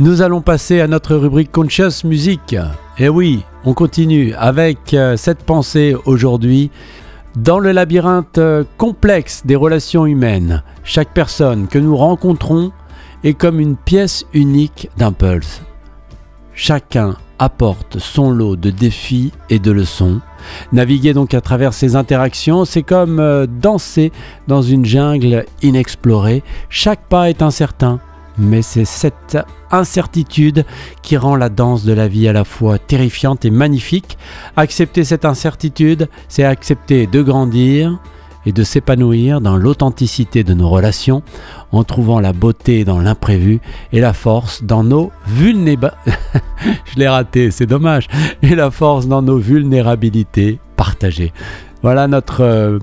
Nous allons passer à notre rubrique Conscious Music. Et oui, on continue avec euh, cette pensée aujourd'hui. Dans le labyrinthe euh, complexe des relations humaines, chaque personne que nous rencontrons est comme une pièce unique d'un pulse. Chacun apporte son lot de défis et de leçons. Naviguer donc à travers ces interactions, c'est comme euh, danser dans une jungle inexplorée. Chaque pas est incertain, mais c'est cette incertitude qui rend la danse de la vie à la fois terrifiante et magnifique. Accepter cette incertitude, c'est accepter de grandir et de s'épanouir dans l'authenticité de nos relations en trouvant la beauté dans l'imprévu et la force dans nos vulnérabilités. Je l'ai raté, c'est dommage. Et la force dans nos vulnérabilités partagées. Voilà notre euh,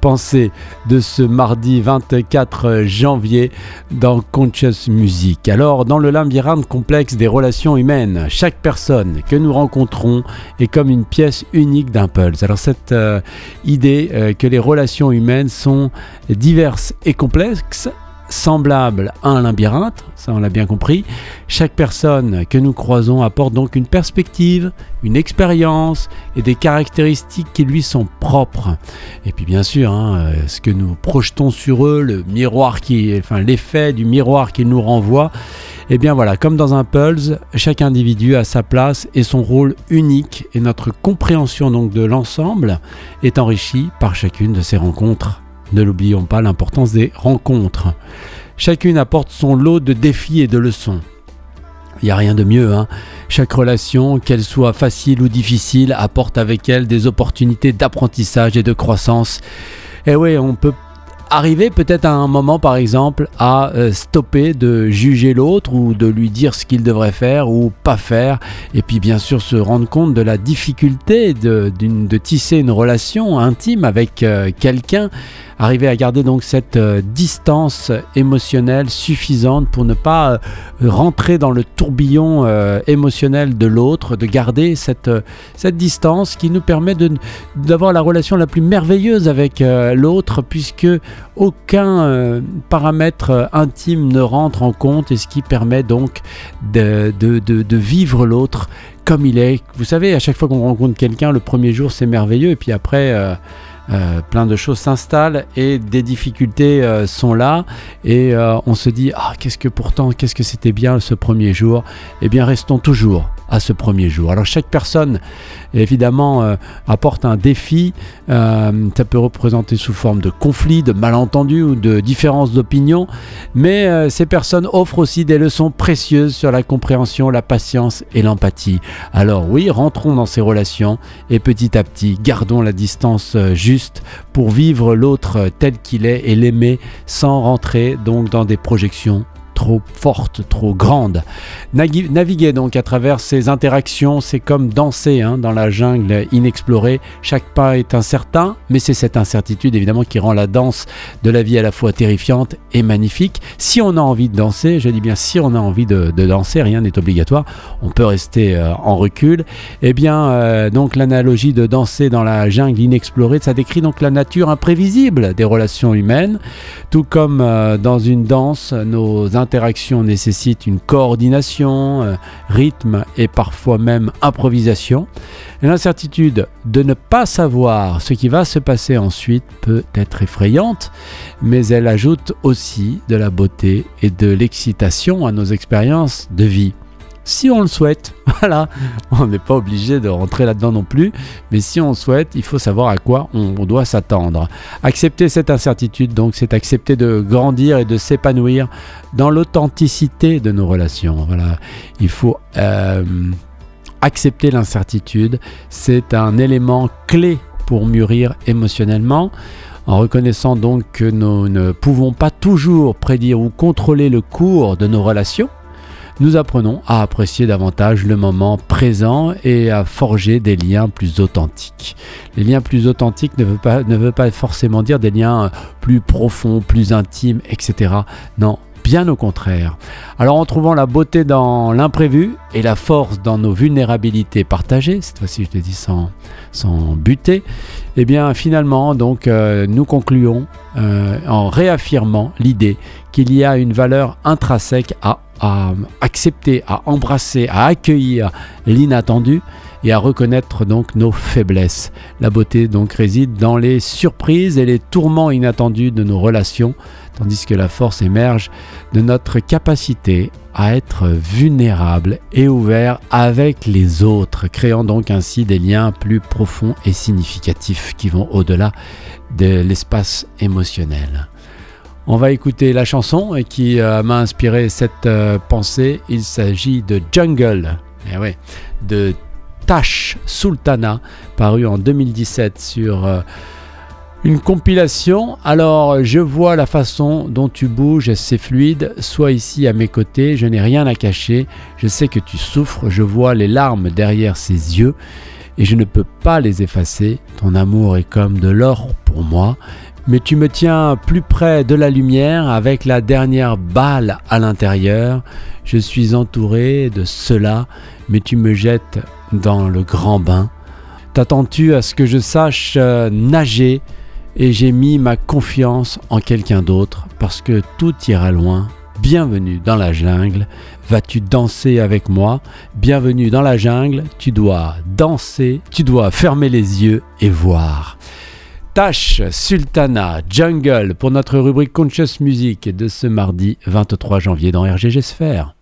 pensée de ce mardi 24 janvier dans Conscious Music. Alors, dans le labyrinthe complexe des relations humaines, chaque personne que nous rencontrons est comme une pièce unique d'un pulse. Alors, cette euh, idée euh, que les relations humaines sont diverses et complexes semblable à un labyrinthe, ça on l'a bien compris. Chaque personne que nous croisons apporte donc une perspective, une expérience et des caractéristiques qui lui sont propres. Et puis bien sûr, hein, ce que nous projetons sur eux, le miroir qui, enfin l'effet du miroir qu'ils nous renvoie, et eh bien voilà, comme dans un pulse, chaque individu a sa place et son rôle unique et notre compréhension donc de l'ensemble est enrichie par chacune de ces rencontres ne l'oublions pas, l'importance des rencontres. Chacune apporte son lot de défis et de leçons. Il n'y a rien de mieux. Hein. Chaque relation, qu'elle soit facile ou difficile, apporte avec elle des opportunités d'apprentissage et de croissance. Et oui, on peut arriver peut-être à un moment, par exemple, à euh, stopper de juger l'autre ou de lui dire ce qu'il devrait faire ou pas faire. Et puis, bien sûr, se rendre compte de la difficulté de, de tisser une relation intime avec euh, quelqu'un arriver à garder donc cette euh, distance émotionnelle suffisante pour ne pas euh, rentrer dans le tourbillon euh, émotionnel de l'autre, de garder cette, cette distance qui nous permet d'avoir la relation la plus merveilleuse avec l'autre puisque aucun paramètre intime ne rentre en compte et ce qui permet donc de, de, de vivre l'autre comme il est. Vous savez, à chaque fois qu'on rencontre quelqu'un, le premier jour c'est merveilleux et puis après... plein de choses s'installent et des difficultés euh, sont là et euh, on se dit ah qu'est-ce que pourtant qu'est-ce que c'était bien ce premier jour eh bien restons toujours à ce premier jour. Alors chaque personne, évidemment, euh, apporte un défi. Euh, ça peut représenter sous forme de conflit, de malentendu ou de différence d'opinion. Mais euh, ces personnes offrent aussi des leçons précieuses sur la compréhension, la patience et l'empathie. Alors oui, rentrons dans ces relations et petit à petit, gardons la distance juste pour vivre l'autre tel qu'il est et l'aimer sans rentrer donc dans des projections trop forte, trop grande. Naviguer donc à travers ces interactions, c'est comme danser hein, dans la jungle inexplorée. Chaque pas est incertain, mais c'est cette incertitude évidemment qui rend la danse de la vie à la fois terrifiante et magnifique. Si on a envie de danser, je dis bien si on a envie de, danser, rien n'est obligatoire, on peut rester euh, en recul. Eh bien, euh, donc l'analogie de danser dans la jungle inexplorée, ça décrit donc la nature imprévisible des relations humaines, tout comme euh, dans une danse, nos interaction nécessite une coordination, euh, rythme et parfois même improvisation. L'incertitude de ne pas savoir ce qui va se passer ensuite peut être effrayante, mais elle ajoute aussi de la beauté et de l'excitation à nos expériences de vie si on le souhaite. Voilà, on n'est pas obligé de rentrer là-dedans non plus, mais si on le souhaite, il faut savoir à quoi on, doit s'attendre. Accepter cette incertitude, donc, c'est accepter de grandir et de s'épanouir dans l'authenticité de nos relations. Voilà, il faut euh, accepter l'incertitude. C'est un élément clé pour mûrir émotionnellement en reconnaissant donc que nous ne pouvons pas toujours prédire ou contrôler le cours de nos relations, nous apprenons à apprécier davantage le moment présent et à forger des liens plus authentiques. Les liens plus authentiques ne veut pas, ne veut pas forcément dire des liens plus profonds, plus intimes, etc. Non, bien au contraire. Alors en trouvant la beauté dans l'imprévu et la force dans nos vulnérabilités partagées, cette fois-ci je te dis sans, sans buter, eh bien finalement donc euh, nous concluons euh, en réaffirmant l'idée qu'il y a une valeur intrinsèque à à accepter, à embrasser, à accueillir l'inattendu et à reconnaître donc nos faiblesses. La beauté donc réside dans les surprises et les tourments inattendus de nos relations, tandis que la force émerge de notre capacité à être vulnérable et ouvert avec les autres, créant donc ainsi des liens plus profonds et significatifs qui vont au-delà de l'espace émotionnel. On va écouter la chanson qui euh, m'a inspiré cette euh, pensée. Il s'agit de Jungle, eh de Tash Sultana, paru en 2017 sur euh, une compilation. Alors, je vois la façon dont tu bouges, c'est fluide. Sois ici à mes côtés, je n'ai rien à cacher. Je sais que tu souffres, je vois les larmes derrière ses yeux et je ne peux pas les effacer. Ton amour est comme de l'or pour moi mais tu me tiens plus près de la lumière avec la dernière balle à l'intérieur. Je suis entouré de cela, mais tu me jettes dans le grand bain. T'attends-tu à ce que je sache euh, nager? Et j'ai mis ma confiance en quelqu'un d'autre parce que tout ira loin. Bienvenue dans la jungle. Vas-tu danser avec moi? Bienvenue dans la jungle. Tu dois danser, tu dois fermer les yeux et voir. Tash Sultana Jungle pour notre rubrique Conscious Music de ce mardi 23 janvier dans RGG Sphère.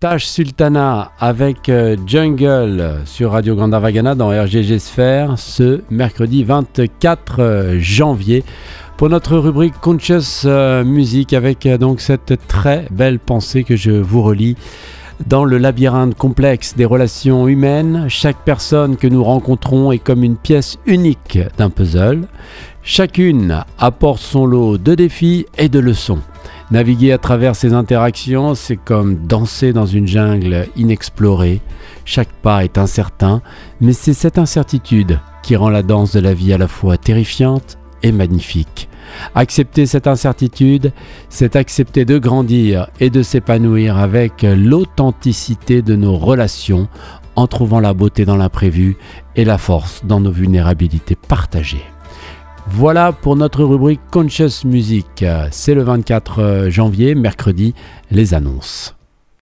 Tash Sultana avec euh, Jungle sur Radio Gandavagana dans RGG Sphere ce mercredi 24 euh, janvier pour notre rubrique Conscious euh, Music avec donc cette très belle pensée que je vous relis. Dans le labyrinthe complexe des relations humaines, chaque personne que nous rencontrons est comme une pièce unique d'un puzzle. Chacune apporte son lot de défis et de leçons. Naviguer à travers ces interactions, c'est comme danser dans une jungle inexplorée. Chaque pas est incertain, mais c'est cette incertitude qui rend la danse de la vie à la fois terrifiante et magnifique. Accepter cette incertitude, c'est accepter de grandir et de s'épanouir avec l'authenticité de nos relations en trouvant la beauté dans l'imprévu et la force dans nos vulnérabilités partagées. Voilà pour notre rubrique Conscious Music. C'est le 24 janvier, mercredi, les annonces.